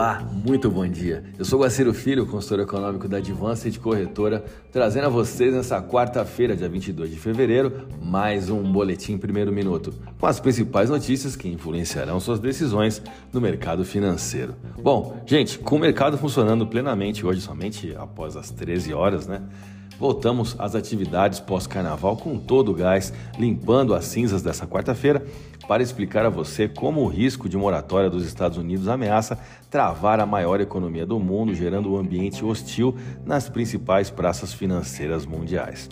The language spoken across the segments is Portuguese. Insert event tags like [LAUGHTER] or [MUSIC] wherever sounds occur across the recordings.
Olá, muito bom dia. Eu sou Guaciro Filho, consultor econômico da Advanced Corretora, trazendo a vocês nessa quarta-feira, dia 22 de fevereiro, mais um boletim primeiro minuto, com as principais notícias que influenciarão suas decisões no mercado financeiro. Bom, gente, com o mercado funcionando plenamente hoje, somente após as 13 horas, né? Voltamos às atividades pós-carnaval com todo o gás, limpando as cinzas dessa quarta-feira para explicar a você como o risco de moratória dos Estados Unidos ameaça travar a maior economia do mundo, gerando um ambiente hostil nas principais praças financeiras mundiais.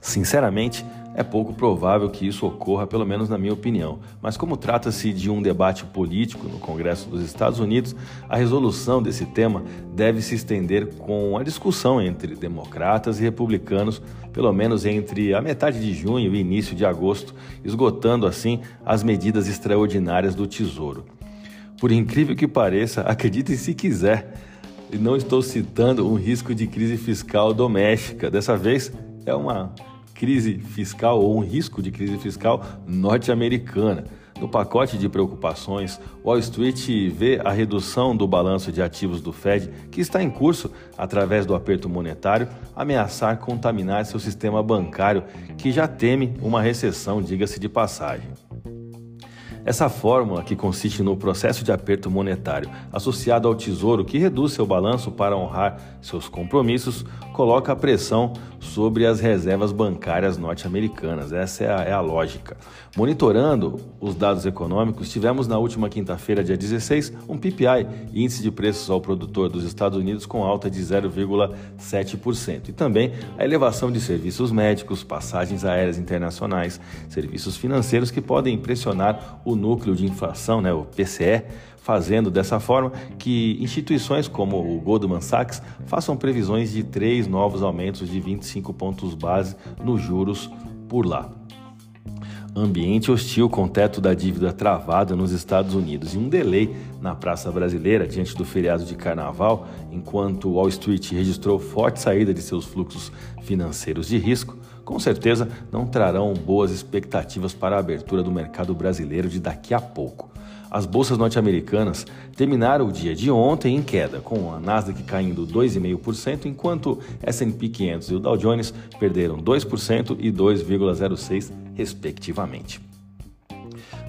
Sinceramente, é pouco provável que isso ocorra, pelo menos na minha opinião. Mas, como trata-se de um debate político no Congresso dos Estados Unidos, a resolução desse tema deve se estender com a discussão entre democratas e republicanos, pelo menos entre a metade de junho e início de agosto, esgotando assim as medidas extraordinárias do Tesouro. Por incrível que pareça, [LAUGHS] acreditem se quiser, e não estou citando um risco de crise fiscal doméstica. Dessa vez é uma crise fiscal ou um risco de crise fiscal norte-americana. No pacote de preocupações, Wall Street vê a redução do balanço de ativos do Fed, que está em curso através do aperto monetário, ameaçar contaminar seu sistema bancário, que já teme uma recessão, diga-se de passagem. Essa fórmula, que consiste no processo de aperto monetário associado ao tesouro que reduz seu balanço para honrar seus compromissos, coloca pressão sobre as reservas bancárias norte-americanas. Essa é a, é a, lógica. Monitorando os dados econômicos, tivemos na última quinta-feira, dia 16, um PPI, índice de preços ao produtor dos Estados Unidos, com alta de 0,7%. E também a elevação de serviços médicos, passagens aéreas internacionais, serviços financeiros que podem pressionar o o núcleo de inflação, né, o PCE, fazendo dessa forma que instituições como o Goldman Sachs façam previsões de três novos aumentos de 25 pontos base nos juros por lá. Ambiente hostil com teto da dívida travada nos Estados Unidos e um delay na praça brasileira diante do feriado de carnaval, enquanto Wall Street registrou forte saída de seus fluxos financeiros de risco, com certeza não trarão boas expectativas para a abertura do mercado brasileiro de daqui a pouco. As bolsas norte-americanas terminaram o dia de ontem em queda, com a Nasdaq caindo 2,5%, enquanto S&P 500 e o Dow Jones perderam 2% e 2,06%, respectivamente.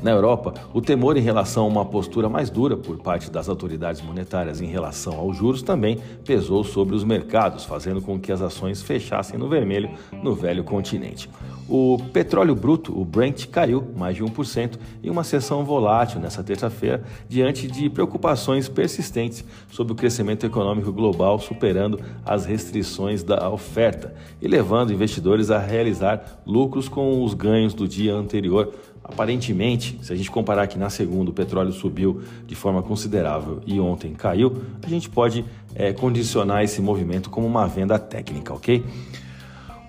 Na Europa, o temor em relação a uma postura mais dura por parte das autoridades monetárias em relação aos juros também pesou sobre os mercados, fazendo com que as ações fechassem no vermelho no velho continente. O petróleo bruto, o Brent, caiu mais de 1% em uma sessão volátil nesta terça-feira, diante de preocupações persistentes sobre o crescimento econômico global superando as restrições da oferta e levando investidores a realizar lucros com os ganhos do dia anterior Aparentemente, se a gente comparar que na segunda o petróleo subiu de forma considerável e ontem caiu, a gente pode é, condicionar esse movimento como uma venda técnica, ok?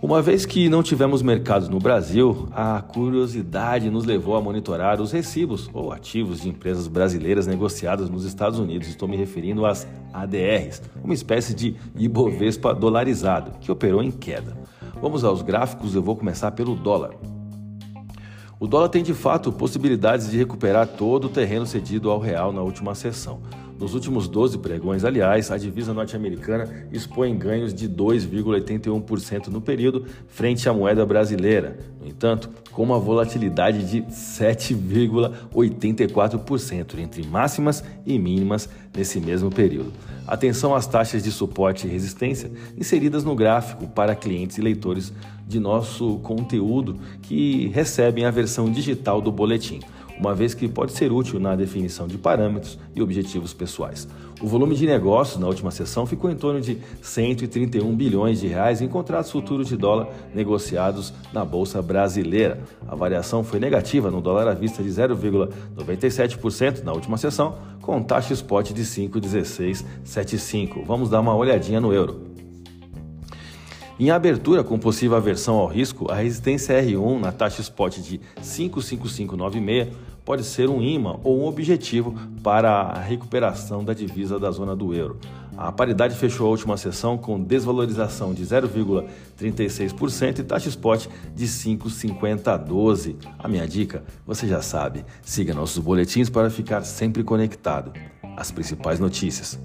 Uma vez que não tivemos mercados no Brasil, a curiosidade nos levou a monitorar os recibos ou ativos de empresas brasileiras negociadas nos Estados Unidos. Estou me referindo às ADRs, uma espécie de Ibovespa dolarizado, que operou em queda. Vamos aos gráficos, eu vou começar pelo dólar. O dólar tem de fato possibilidades de recuperar todo o terreno cedido ao real na última sessão. Nos últimos 12 pregões, aliás, a divisa norte-americana expõe ganhos de 2,81% no período frente à moeda brasileira. No entanto, com uma volatilidade de 7,84% entre máximas e mínimas nesse mesmo período. Atenção às taxas de suporte e resistência inseridas no gráfico para clientes e leitores de nosso conteúdo que recebem a versão digital do boletim uma vez que pode ser útil na definição de parâmetros e objetivos pessoais. O volume de negócios na última sessão ficou em torno de 131 bilhões de reais em contratos futuros de dólar negociados na bolsa brasileira. A variação foi negativa no dólar à vista de 0,97% na última sessão, com taxa spot de 5,1675. Vamos dar uma olhadinha no euro. Em abertura com possível aversão ao risco, a resistência R1 na taxa spot de 55596 pode ser um imã ou um objetivo para a recuperação da divisa da zona do euro. A paridade fechou a última sessão com desvalorização de 0,36% e taxa spot de 5,5012. A minha dica, você já sabe, siga nossos boletins para ficar sempre conectado. as principais notícias.